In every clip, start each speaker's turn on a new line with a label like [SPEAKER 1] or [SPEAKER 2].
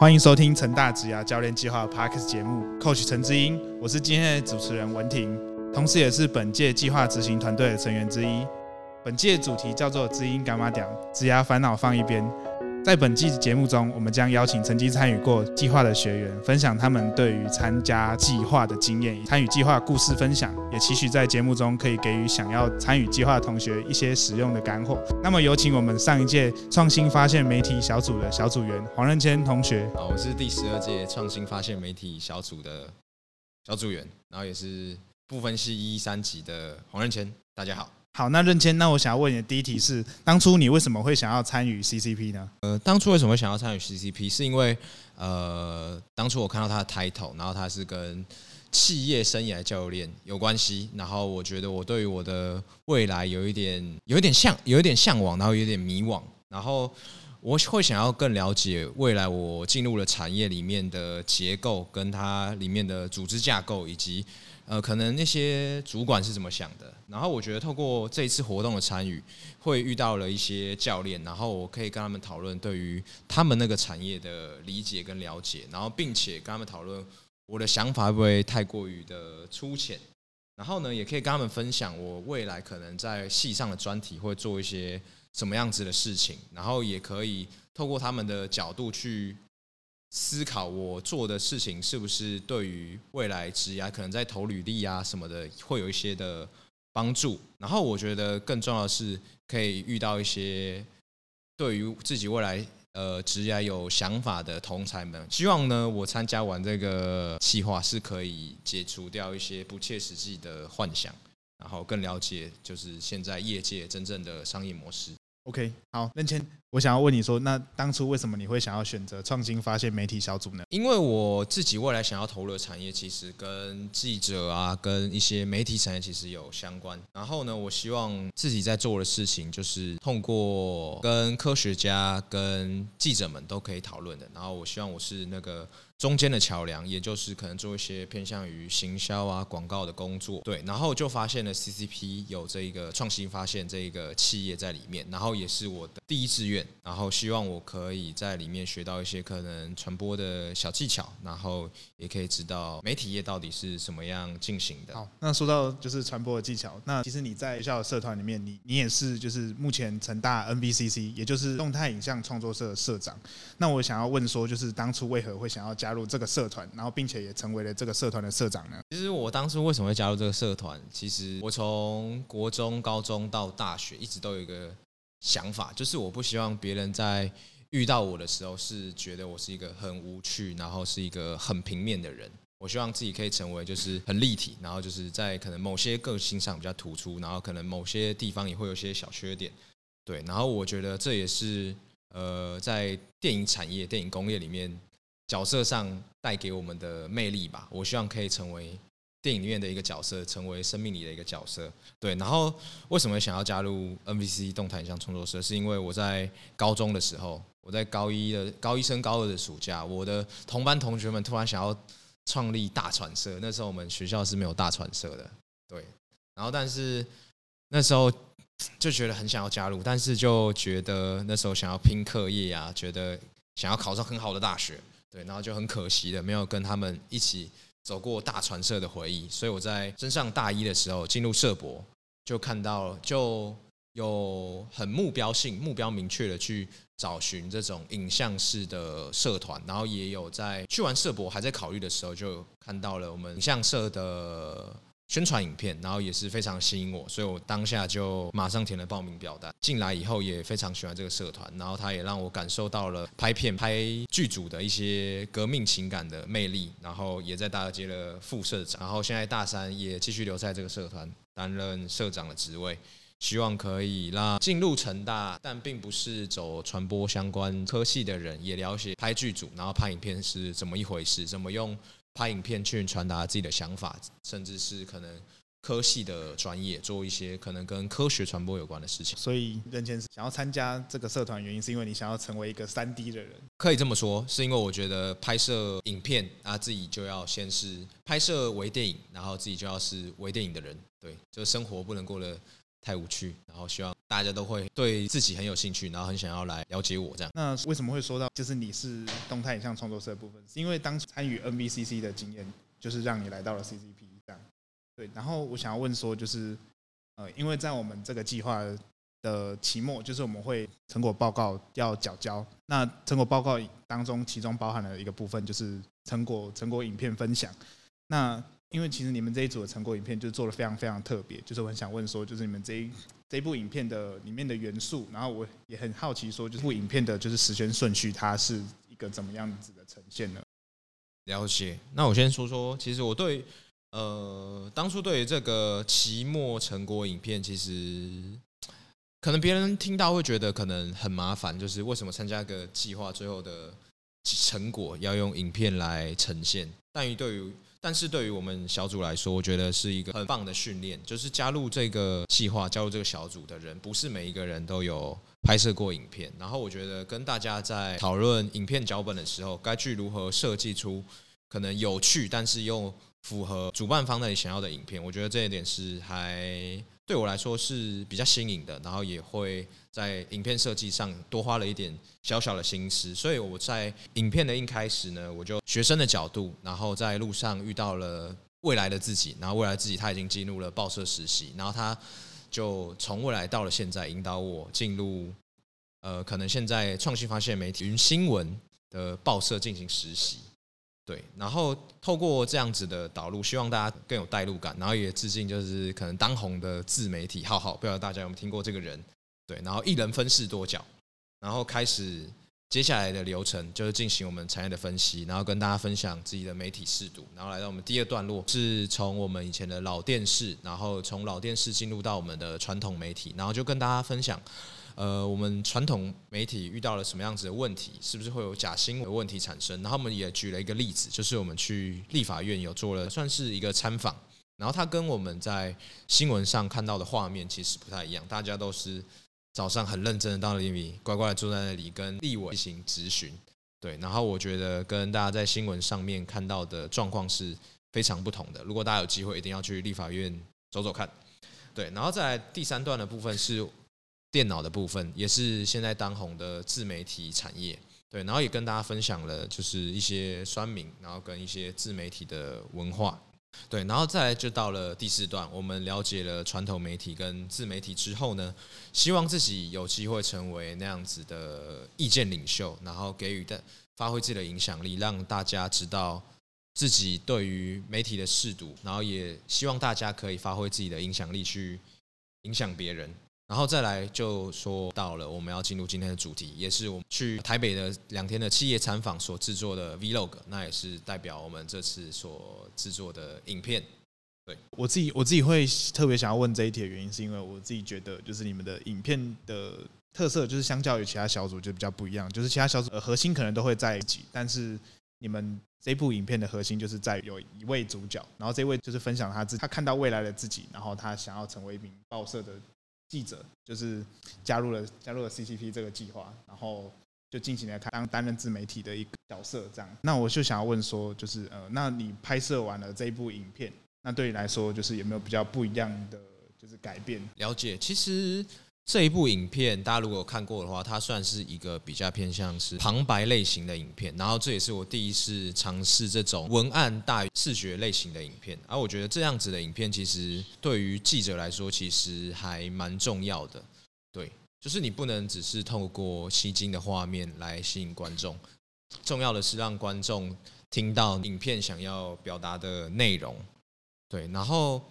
[SPEAKER 1] 欢迎收听成大职涯教练计划 Parks 节目，Coach 陈之英，我是今天的主持人文婷，同时也是本届计划执行团队的成员之一。本届主题叫做“知音干妈讲”，职涯烦恼放一边。在本季节目中，我们将邀请曾经参与过计划的学员，分享他们对于参加计划的经验，参与计划故事分享，也期许在节目中可以给予想要参与计划的同学一些实用的干货。那么，有请我们上一届创新发现媒体小组的小组员黄任谦同学。
[SPEAKER 2] 好，我是第十二届创新发现媒体小组的小组员，然后也是不分系一三级的黄任谦。大家好。
[SPEAKER 1] 好，那任谦，那我想要问你的第一题是：当初你为什么会想要参与 CCP 呢？
[SPEAKER 2] 呃，当初为什么想要参与 CCP？是因为呃，当初我看到他的 title，然后他是跟企业生涯教练有关系，然后我觉得我对于我的未来有一点有一点向有一点向往，然后有点迷惘，然后我会想要更了解未来我进入了产业里面的结构，跟它里面的组织架构以及。呃，可能那些主管是怎么想的？然后我觉得透过这一次活动的参与，会遇到了一些教练，然后我可以跟他们讨论对于他们那个产业的理解跟了解，然后并且跟他们讨论我的想法会不会太过于的粗浅，然后呢，也可以跟他们分享我未来可能在系上的专题会做一些什么样子的事情，然后也可以透过他们的角度去。思考我做的事情是不是对于未来职业可能在投履历啊什么的会有一些的帮助。然后我觉得更重要的是可以遇到一些对于自己未来呃职业有想法的同才们。希望呢，我参加完这个计划是可以解除掉一些不切实际的幻想，然后更了解就是现在业界真正的商业模式。
[SPEAKER 1] OK，好，任谦。我想要问你说，那当初为什么你会想要选择创新发现媒体小组呢？
[SPEAKER 2] 因为我自己未来想要投入的产业，其实跟记者啊，跟一些媒体产业其实有相关。然后呢，我希望自己在做的事情，就是通过跟科学家、跟记者们都可以讨论的。然后我希望我是那个中间的桥梁，也就是可能做一些偏向于行销啊、广告的工作。对，然后就发现了 CCP 有这一个创新发现这一个企业在里面，然后也是我的第一志愿。然后希望我可以在里面学到一些可能传播的小技巧，然后也可以知道媒体业到底是什么样进行的。
[SPEAKER 1] 好，那说到就是传播的技巧，那其实你在学校的社团里面，你你也是就是目前成大 NBCC，也就是动态影像创作社的社长。那我想要问说，就是当初为何会想要加入这个社团，然后并且也成为了这个社团的社长呢？
[SPEAKER 2] 其实我当初为什么会加入这个社团？其实我从国中、高中到大学，一直都有一个。想法就是我不希望别人在遇到我的时候是觉得我是一个很无趣，然后是一个很平面的人。我希望自己可以成为就是很立体，然后就是在可能某些个性上比较突出，然后可能某些地方也会有些小缺点。对，然后我觉得这也是呃在电影产业、电影工业里面角色上带给我们的魅力吧。我希望可以成为。电影里面的一个角色，成为生命里的一个角色。对，然后为什么想要加入 NVC 动态影像创作社？是因为我在高中的时候，我在高一的高一升高二的暑假，我的同班同学们突然想要创立大传社。那时候我们学校是没有大传社的，对。然后但是那时候就觉得很想要加入，但是就觉得那时候想要拼课业啊，觉得想要考上很好的大学，对，然后就很可惜的没有跟他们一起。走过大传社的回忆，所以我在升上大一的时候进入社博，就看到就有很目标性、目标明确的去找寻这种影像式的社团，然后也有在去完社博还在考虑的时候，就看到了我们影像社的。宣传影片，然后也是非常吸引我，所以我当下就马上填了报名表单。进来以后也非常喜欢这个社团，然后他也让我感受到了拍片、拍剧组的一些革命情感的魅力。然后也在大二接了副社长，然后现在大三也继续留在这个社团担任社长的职位，希望可以让进入成大但并不是走传播相关科系的人也了解拍剧组，然后拍影片是怎么一回事，怎么用。拍影片去传达自己的想法，甚至是可能科系的专业做一些可能跟科学传播有关的事情。
[SPEAKER 1] 所以任先生想要参加这个社团，原因是因为你想要成为一个三 D 的人。
[SPEAKER 2] 可以这么说，是因为我觉得拍摄影片啊，自己就要先是拍摄微电影，然后自己就要是微电影的人。对，就生活不能过得太无趣，然后希望大家都会对自己很有兴趣，然后很想要来了解我这样。
[SPEAKER 1] 那为什么会说到就是你是动态影像创作社的部分？是因为当参与 NBCC 的经验，就是让你来到了 CCP 这样。对，然后我想要问说，就是呃，因为在我们这个计划的期末，就是我们会成果报告要缴交，那成果报告当中，其中包含了一个部分就是成果成果影片分享。那因为其实你们这一组的成果影片就做的非常非常特别，就是我很想问说，就是你们这一这部影片的里面的元素，然后我也很好奇说，就是部影片的就是时间顺序，它是一个怎么样子的呈现呢？
[SPEAKER 2] 了解。那我先说说，其实我对呃当初对于这个期末成果影片，其实可能别人听到会觉得可能很麻烦，就是为什么参加个计划最后的成果要用影片来呈现？但于对于但是对于我们小组来说，我觉得是一个很棒的训练。就是加入这个计划、加入这个小组的人，不是每一个人都有拍摄过影片。然后我觉得跟大家在讨论影片脚本的时候，该去如何设计出可能有趣，但是又符合主办方那里想要的影片，我觉得这一点是还。对我来说是比较新颖的，然后也会在影片设计上多花了一点小小的心思，所以我在影片的一开始呢，我就学生的角度，然后在路上遇到了未来的自己，然后未来自己他已经进入了报社实习，然后他就从未来到了现在，引导我进入呃可能现在创新发现媒体云新闻的报社进行实习。对，然后透过这样子的导入，希望大家更有代入感，然后也致敬就是可能当红的自媒体浩浩，不知道大家有没有听过这个人？对，然后一人分饰多角，然后开始接下来的流程就是进行我们产业的分析，然后跟大家分享自己的媒体视读，然后来到我们第二段落是从我们以前的老电视，然后从老电视进入到我们的传统媒体，然后就跟大家分享。呃，我们传统媒体遇到了什么样子的问题？是不是会有假新闻的问题产生？然后我们也举了一个例子，就是我们去立法院有做了算是一个参访，然后它跟我们在新闻上看到的画面其实不太一样。大家都是早上很认真的到那里，乖乖的坐在那里跟立委进行质询。对，然后我觉得跟大家在新闻上面看到的状况是非常不同的。如果大家有机会，一定要去立法院走走看。对，然后再来第三段的部分是。电脑的部分也是现在当红的自媒体产业，对，然后也跟大家分享了就是一些酸民，然后跟一些自媒体的文化，对，然后再来就到了第四段，我们了解了传统媒体跟自媒体之后呢，希望自己有机会成为那样子的意见领袖，然后给予的发挥自己的影响力，让大家知道自己对于媒体的视读，然后也希望大家可以发挥自己的影响力去影响别人。然后再来就说到了，我们要进入今天的主题，也是我们去台北的两天的企业参访所制作的 Vlog，那也是代表我们这次所制作的影片。对
[SPEAKER 1] 我自己，我自己会特别想要问这一题的原因，是因为我自己觉得，就是你们的影片的特色，就是相较于其他小组就比较不一样，就是其他小组的核心可能都会在一起，但是你们这部影片的核心就是在有一位主角，然后这位就是分享他自己他看到未来的自己，然后他想要成为一名报社的。记者就是加入了加入了 CCP 这个计划，然后就进行来看当担任自媒体的一个角色，这样。那我就想要问说，就是呃，那你拍摄完了这一部影片，那对你来说就是有没有比较不一样的就是改变？
[SPEAKER 2] 了解，其实。这一部影片，大家如果有看过的话，它算是一个比较偏向是旁白类型的影片。然后这也是我第一次尝试这种文案大于视觉类型的影片。而我觉得这样子的影片，其实对于记者来说，其实还蛮重要的。对，就是你不能只是透过吸睛的画面来吸引观众，重要的是让观众听到影片想要表达的内容。对，然后。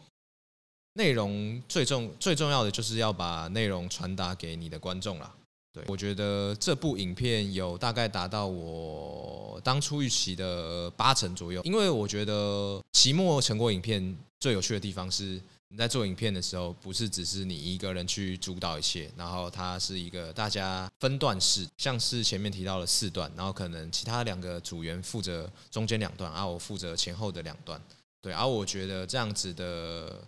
[SPEAKER 2] 内容最重最重要的就是要把内容传达给你的观众啦。对我觉得这部影片有大概达到我当初预期的八成左右，因为我觉得期末成果影片最有趣的地方是你在做影片的时候，不是只是你一个人去主导一切，然后它是一个大家分段式，像是前面提到了四段，然后可能其他两个组员负责中间两段，而我负责前后的两段。对，而我觉得这样子的。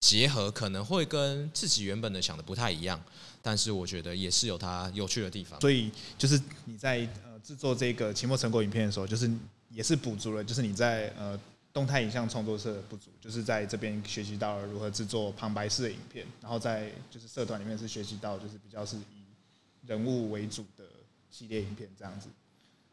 [SPEAKER 2] 结合可能会跟自己原本的想的不太一样，但是我觉得也是有它有趣的地方。
[SPEAKER 1] 所以就是你在呃制作这个期末成果影片的时候，就是也是补足了，就是你在呃动态影像创作社的不足，就是在这边学习到了如何制作旁白式的影片，然后在就是社团里面是学习到就是比较是以人物为主的系列影片这样子，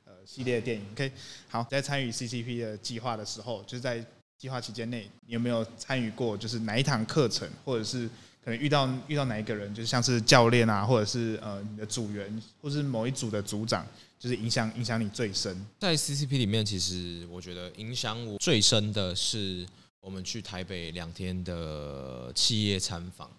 [SPEAKER 1] 呃，系列电影。OK，好，在参与 CCP 的计划的时候，就是在计划期间内，你有没有参与过就是哪一堂课程，或者是可能遇到遇到哪一个人，就是像是教练啊，或者是呃你的组员，或是某一组的组长，就是影响影响你最深？
[SPEAKER 2] 在 CCP 里面，其实我觉得影响我最深的是我们去台北两天的企业参访。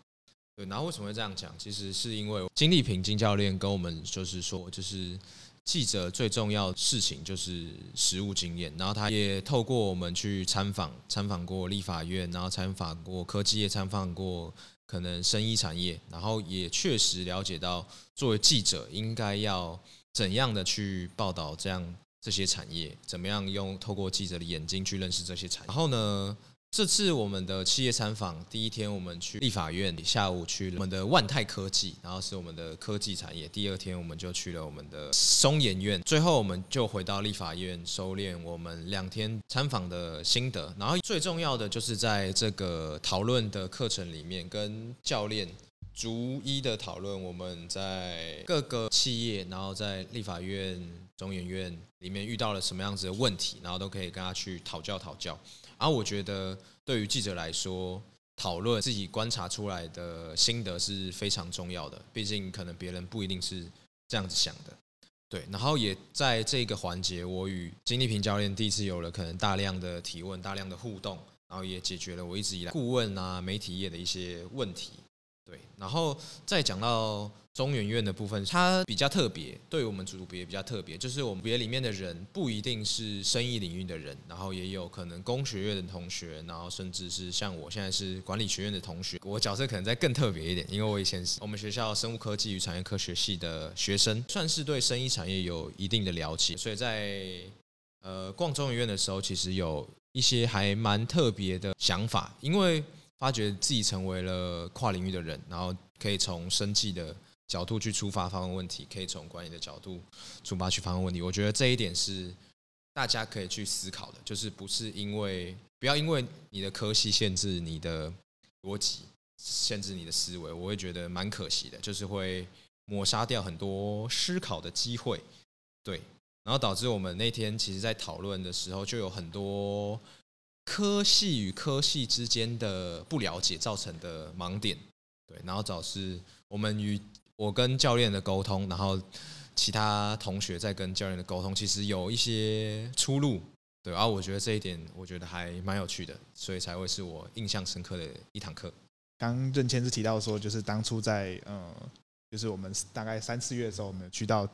[SPEAKER 2] 对，然后为什么会这样讲？其实是因为金立平金教练跟我们就是说，就是记者最重要事情就是实务经验。然后他也透过我们去参访，参访过立法院，然后参访过科技业，参访过可能生医产业，然后也确实了解到，作为记者应该要怎样的去报道这样这些产业，怎么样用透过记者的眼睛去认识这些产业。然后呢？这次我们的企业参访，第一天我们去立法院，下午去我们的万泰科技，然后是我们的科技产业。第二天我们就去了我们的松研院，最后我们就回到立法院收敛我们两天参访的心得。然后最重要的就是在这个讨论的课程里面，跟教练逐一的讨论我们在各个企业，然后在立法院、中研院里面遇到了什么样子的问题，然后都可以跟他去讨教讨教。而我觉得，对于记者来说，讨论自己观察出来的心得是非常重要的。毕竟，可能别人不一定是这样子想的。对，然后也在这个环节，我与金立平教练第一次有了可能大量的提问、大量的互动，然后也解决了我一直以来顾问啊、媒体业的一些问题。对，然后再讲到中原院的部分，它比较特别，对于我们组别比较特别，就是我们别里面的人不一定是生意领域的人，然后也有可能工学院的同学，然后甚至是像我现在是管理学院的同学，我角色可能再更特别一点，因为我以前是我们学校生物科技与产业科学系的学生，算是对生意产业有一定的了解，所以在呃逛中原院的时候，其实有一些还蛮特别的想法，因为。发觉自己成为了跨领域的人，然后可以从生计的角度去出发发问问题，可以从管理的角度出发去发问问题。我觉得这一点是大家可以去思考的，就是不是因为不要因为你的科系限制你的逻辑，限制你的思维，我会觉得蛮可惜的，就是会抹杀掉很多思考的机会。对，然后导致我们那天其实在讨论的时候就有很多。科系与科系之间的不了解造成的盲点，对，然后导致我们与我跟教练的沟通，然后其他同学在跟教练的沟通，其实有一些出入，对，然后我觉得这一点我觉得还蛮有趣的，所以才会是我印象深刻的一堂课。
[SPEAKER 1] 刚任谦是提到说，就是当初在呃，就是我们大概三四月的时候，我们去到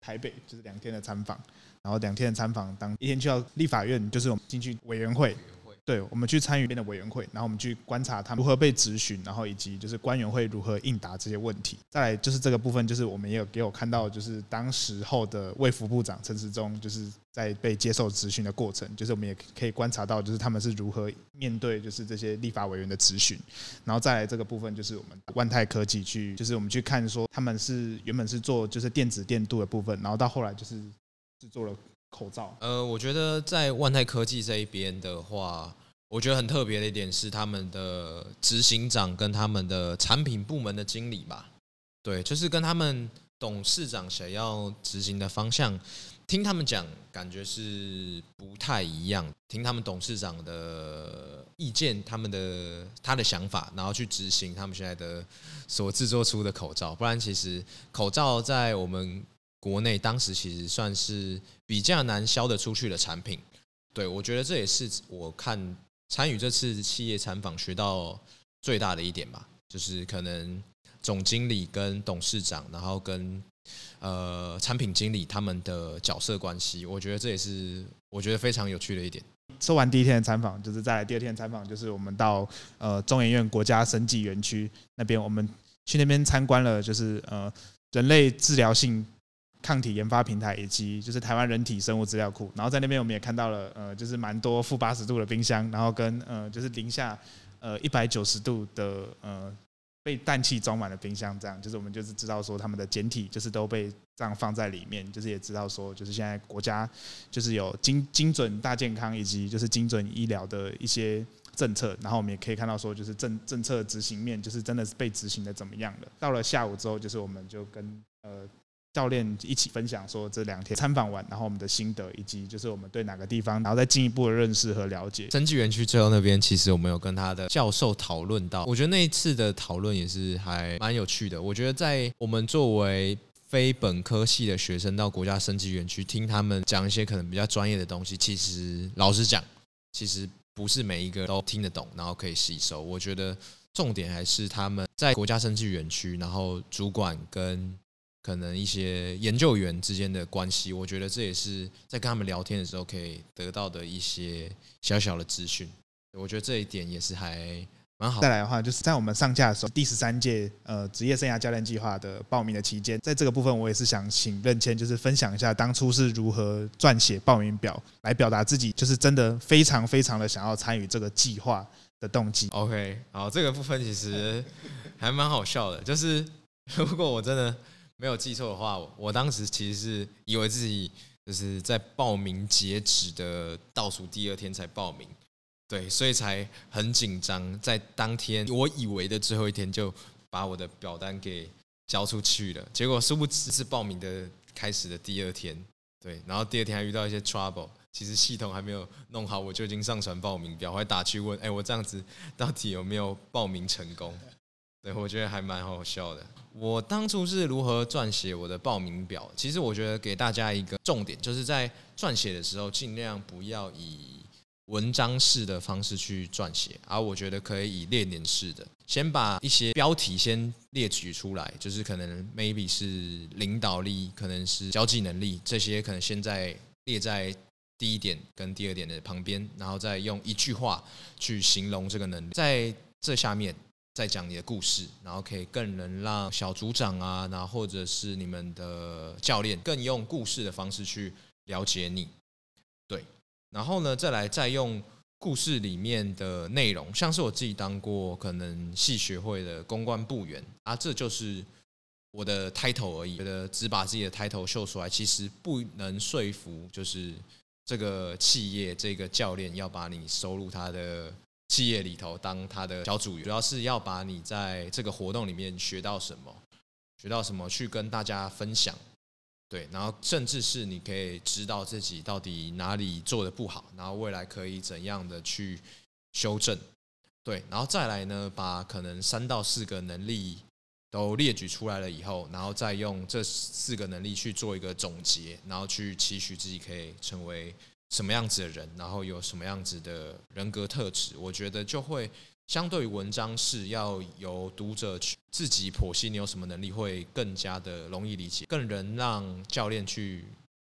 [SPEAKER 1] 台北，就是两天的参访。然后两天的参访，当一天去到立法院，就是我们进去委员会，对，我们去参与边的委员会，然后我们去观察他们如何被质询，然后以及就是官员会如何应答这些问题。再来就是这个部分，就是我们也有给我看到，就是当时候的卫福部长陈时中，就是在被接受质询的过程，就是我们也可以观察到，就是他们是如何面对就是这些立法委员的质询。然后再来这个部分，就是我们万泰科技去，就是我们去看说他们是原本是做就是电子电镀的部分，然后到后来就是。制作了口罩。
[SPEAKER 2] 呃，我觉得在万泰科技这一边的话，我觉得很特别的一点是他们的执行长跟他们的产品部门的经理吧，对，就是跟他们董事长想要执行的方向，听他们讲，感觉是不太一样。听他们董事长的意见，他们的他的想法，然后去执行他们现在的所制作出的口罩。不然，其实口罩在我们。国内当时其实算是比较难销得出去的产品，对我觉得这也是我看参与这次企业参访学到最大的一点吧，就是可能总经理跟董事长，然后跟呃产品经理他们的角色关系，我觉得这也是我觉得非常有趣的一点。
[SPEAKER 1] 说完第一天的参访，就是在第二天参访，就是我们到呃中研院国家生技园区那边，我们去那边参观了，就是呃人类治疗性。抗体研发平台以及就是台湾人体生物资料库，然后在那边我们也看到了，呃，就是蛮多负八十度的冰箱，然后跟呃就是零下呃一百九十度的呃被氮气装满了冰箱，这样就是我们就是知道说他们的简体就是都被这样放在里面，就是也知道说就是现在国家就是有精精准大健康以及就是精准医疗的一些政策，然后我们也可以看到说就是政政策执行面就是真的是被执行的怎么样了。到了下午之后，就是我们就跟呃。教练一起分享说这两天参访完，然后我们的心得，以及就是我们对哪个地方，然后再进一步的认识和了解。
[SPEAKER 2] 生技园区最后那边，其实我们有跟他的教授讨论到，我觉得那一次的讨论也是还蛮有趣的。我觉得在我们作为非本科系的学生到国家生技园区听他们讲一些可能比较专业的东西，其实老实讲，其实不是每一个都听得懂，然后可以吸收。我觉得重点还是他们在国家生技园区，然后主管跟。可能一些研究员之间的关系，我觉得这也是在跟他们聊天的时候可以得到的一些小小的资讯。我觉得这一点也是还蛮好。
[SPEAKER 1] 再来的话，就是在我们上架的时候，第十三届呃职业生涯教练计划的报名的期间，在这个部分，我也是想请任谦，就是分享一下当初是如何撰写报名表，来表达自己就是真的非常非常的想要参与这个计划的动机。
[SPEAKER 2] OK，好，这个部分其实还蛮好笑的，就是 如果我真的。没有记错的话，我当时其实是以为自己就是在报名截止的倒数第二天才报名，对，所以才很紧张。在当天我以为的最后一天，就把我的表单给交出去了。结果殊不知是报名的开始的第二天，对，然后第二天还遇到一些 trouble，其实系统还没有弄好，我就已经上传报名表，还打去问，哎，我这样子到底有没有报名成功？我觉得还蛮好笑的。我当初是如何撰写我的报名表？其实我觉得给大家一个重点，就是在撰写的时候，尽量不要以文章式的方式去撰写，而我觉得可以以列点式的，先把一些标题先列举出来，就是可能 maybe 是领导力，可能是交际能力，这些可能现在列在第一点跟第二点的旁边，然后再用一句话去形容这个能力，在这下面。再讲你的故事，然后可以更能让小组长啊，然后或者是你们的教练更用故事的方式去了解你。对，然后呢，再来再用故事里面的内容，像是我自己当过可能系学会的公关部员啊，这就是我的 title 而已。觉得只把自己的 title 秀出来，其实不能说服，就是这个企业这个教练要把你收入他的。企业里头当他的小组员，主要是要把你在这个活动里面学到什么，学到什么去跟大家分享，对，然后甚至是你可以知道自己到底哪里做的不好，然后未来可以怎样的去修正，对，然后再来呢，把可能三到四个能力都列举出来了以后，然后再用这四个能力去做一个总结，然后去期许自己可以成为。什么样子的人，然后有什么样子的人格特质，我觉得就会相对于文章是要由读者去自己剖析你有什么能力，会更加的容易理解，更能让教练去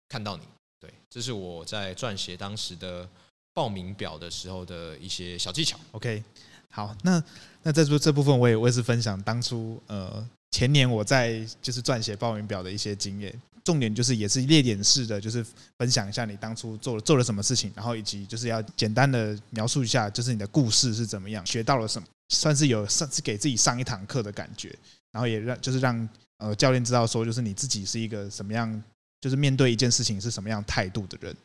[SPEAKER 2] 看到你。对，这是我在撰写当时的报名表的时候的一些小技巧。
[SPEAKER 1] OK，好，那那在这这部分我也我也是分享当初呃前年我在就是撰写报名表的一些经验。重点就是也是列点式的，就是分享一下你当初做了做了什么事情，然后以及就是要简单的描述一下，就是你的故事是怎么样，学到了什么，算是有上是给自己上一堂课的感觉，然后也让就是让呃教练知道说，就是你自己是一个什么样，就是面对一件事情是什么样态度的人，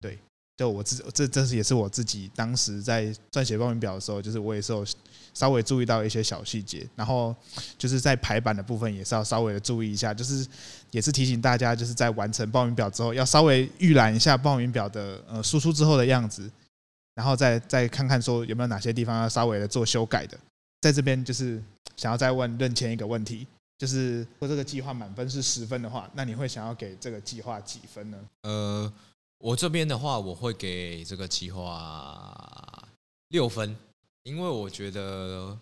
[SPEAKER 1] 对。就我自这这是也是我自己当时在撰写报名表的时候，就是我也是有稍微注意到一些小细节，然后就是在排版的部分也是要稍微的注意一下，就是也是提醒大家，就是在完成报名表之后，要稍微预览一下报名表的呃输出之后的样子，然后再再看看说有没有哪些地方要稍微的做修改的。在这边就是想要再问任谦一个问题，就是如果这个计划满分是十分的话，那你会想要给这个计划几分呢？呃。
[SPEAKER 2] 我这边的话，我会给这个计划六分，因为我觉得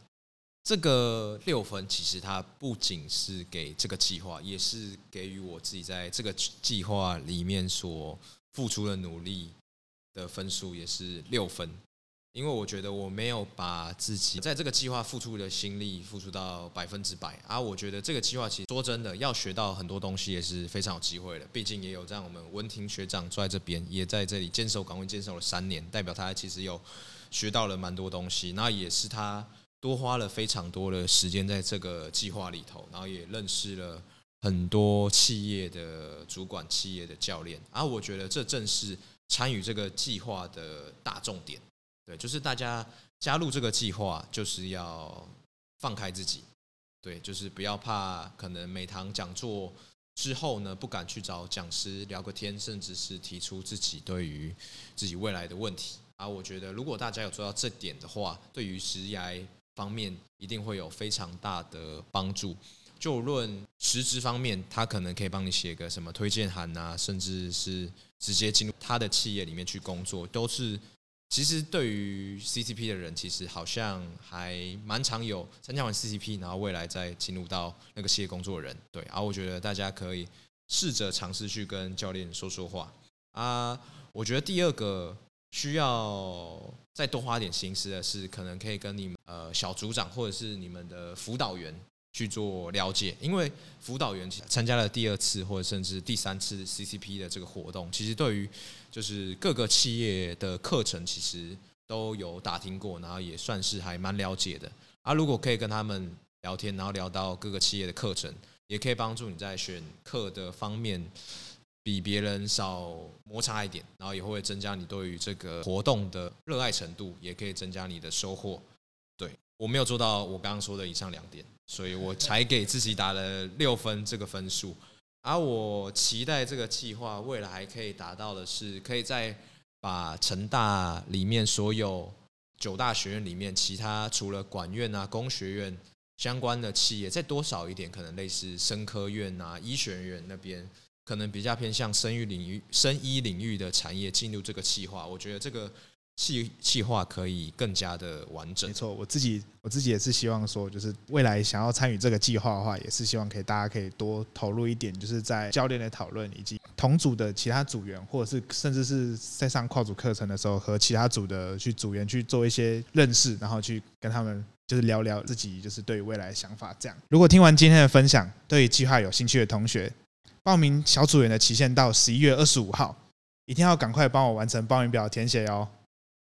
[SPEAKER 2] 这个六分其实它不仅是给这个计划，也是给予我自己在这个计划里面所付出的努力的分数，也是六分。因为我觉得我没有把自己在这个计划付出的心力付出到百分之百，而我觉得这个计划其实说真的要学到很多东西也是非常有机会的。毕竟也有让我们文婷学长坐在这边，也在这里坚守岗位坚守了三年，代表他其实有学到了蛮多东西。那也是他多花了非常多的时间在这个计划里头，然后也认识了很多企业的主管、企业的教练。而我觉得这正是参与这个计划的大重点。就是大家加入这个计划，就是要放开自己。对，就是不要怕，可能每堂讲座之后呢，不敢去找讲师聊个天，甚至是提出自己对于自己未来的问题。啊，我觉得如果大家有做到这点的话，对于职涯方面一定会有非常大的帮助。就论实质方面，他可能可以帮你写个什么推荐函啊，甚至是直接进入他的企业里面去工作，都是。其实对于 CCP 的人，其实好像还蛮常有参加完 CCP，然后未来再进入到那个企业工作的人。对，然后我觉得大家可以试着尝试去跟教练说说话啊。我觉得第二个需要再多花点心思的是，可能可以跟你们呃小组长或者是你们的辅导员。去做了解，因为辅导员参加了第二次或者甚至第三次 CCP 的这个活动，其实对于就是各个企业的课程，其实都有打听过，然后也算是还蛮了解的。啊，如果可以跟他们聊天，然后聊到各个企业的课程，也可以帮助你在选课的方面比别人少摩擦一点，然后也会增加你对于这个活动的热爱程度，也可以增加你的收获。对我没有做到我刚刚说的以上两点。所以我才给自己打了六分这个分数，而我期待这个计划未来可以达到的是，可以在把成大里面所有九大学院里面，其他除了管院啊、工学院相关的企业再多少一点，可能类似生科院啊、医学院那边，可能比较偏向生育领域、生医领域的产业进入这个计划，我觉得这个。计计划可以更加的完整。
[SPEAKER 1] 没错，我自己我自己也是希望说，就是未来想要参与这个计划的话，也是希望可以大家可以多投入一点，就是在教练的讨论以及同组的其他组员，或者是甚至是在上跨组课程的时候，和其他组的去组员去做一些认识，然后去跟他们就是聊聊自己就是对未来的想法。这样，如果听完今天的分享，对计划有兴趣的同学，报名小组员的期限到十一月二十五号，一定要赶快帮我完成报名表填写哦。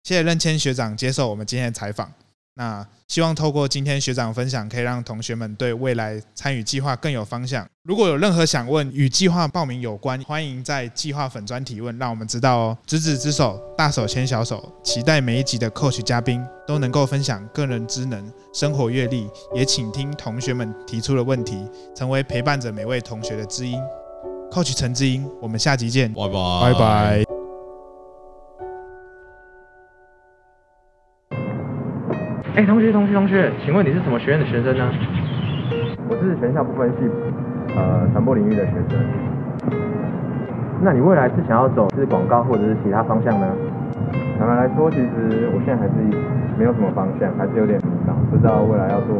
[SPEAKER 1] 谢谢任谦学长接受我们今天的采访。那希望透过今天学长分享，可以让同学们对未来参与计划更有方向。如果有任何想问与计划报名有关，欢迎在计划粉专提问，让我们知道哦。执子之手，大手牵小手，期待每一集的 Coach 嘉宾都能够分享个人知能、生活阅历，也请听同学们提出的问题，成为陪伴着每位同学的知音。Coach 陈志英，我们下集见，
[SPEAKER 2] 拜拜，
[SPEAKER 1] 拜拜。
[SPEAKER 3] 哎，同学，同学，同学，请问你是什么学院的学生呢？
[SPEAKER 4] 我是全校不分系，呃，传播领域的学生。
[SPEAKER 3] 那你未来是想要走是广告或者是其他方向呢？
[SPEAKER 4] 坦白来说，其实我现在还是没有什么方向，还是有点迷茫，不知道未来要做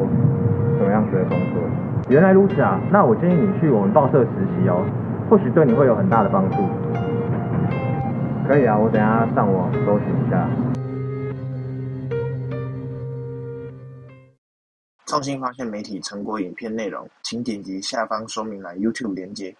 [SPEAKER 4] 什么样子的工作。
[SPEAKER 3] 原来如此啊，那我建议你去我们报社实习哦，或许对你会有很大的帮助。
[SPEAKER 4] 可以啊，我等下上网搜寻一下。
[SPEAKER 5] 创新发现媒体成果影片内容，请点击下方说明栏 YouTube 连接。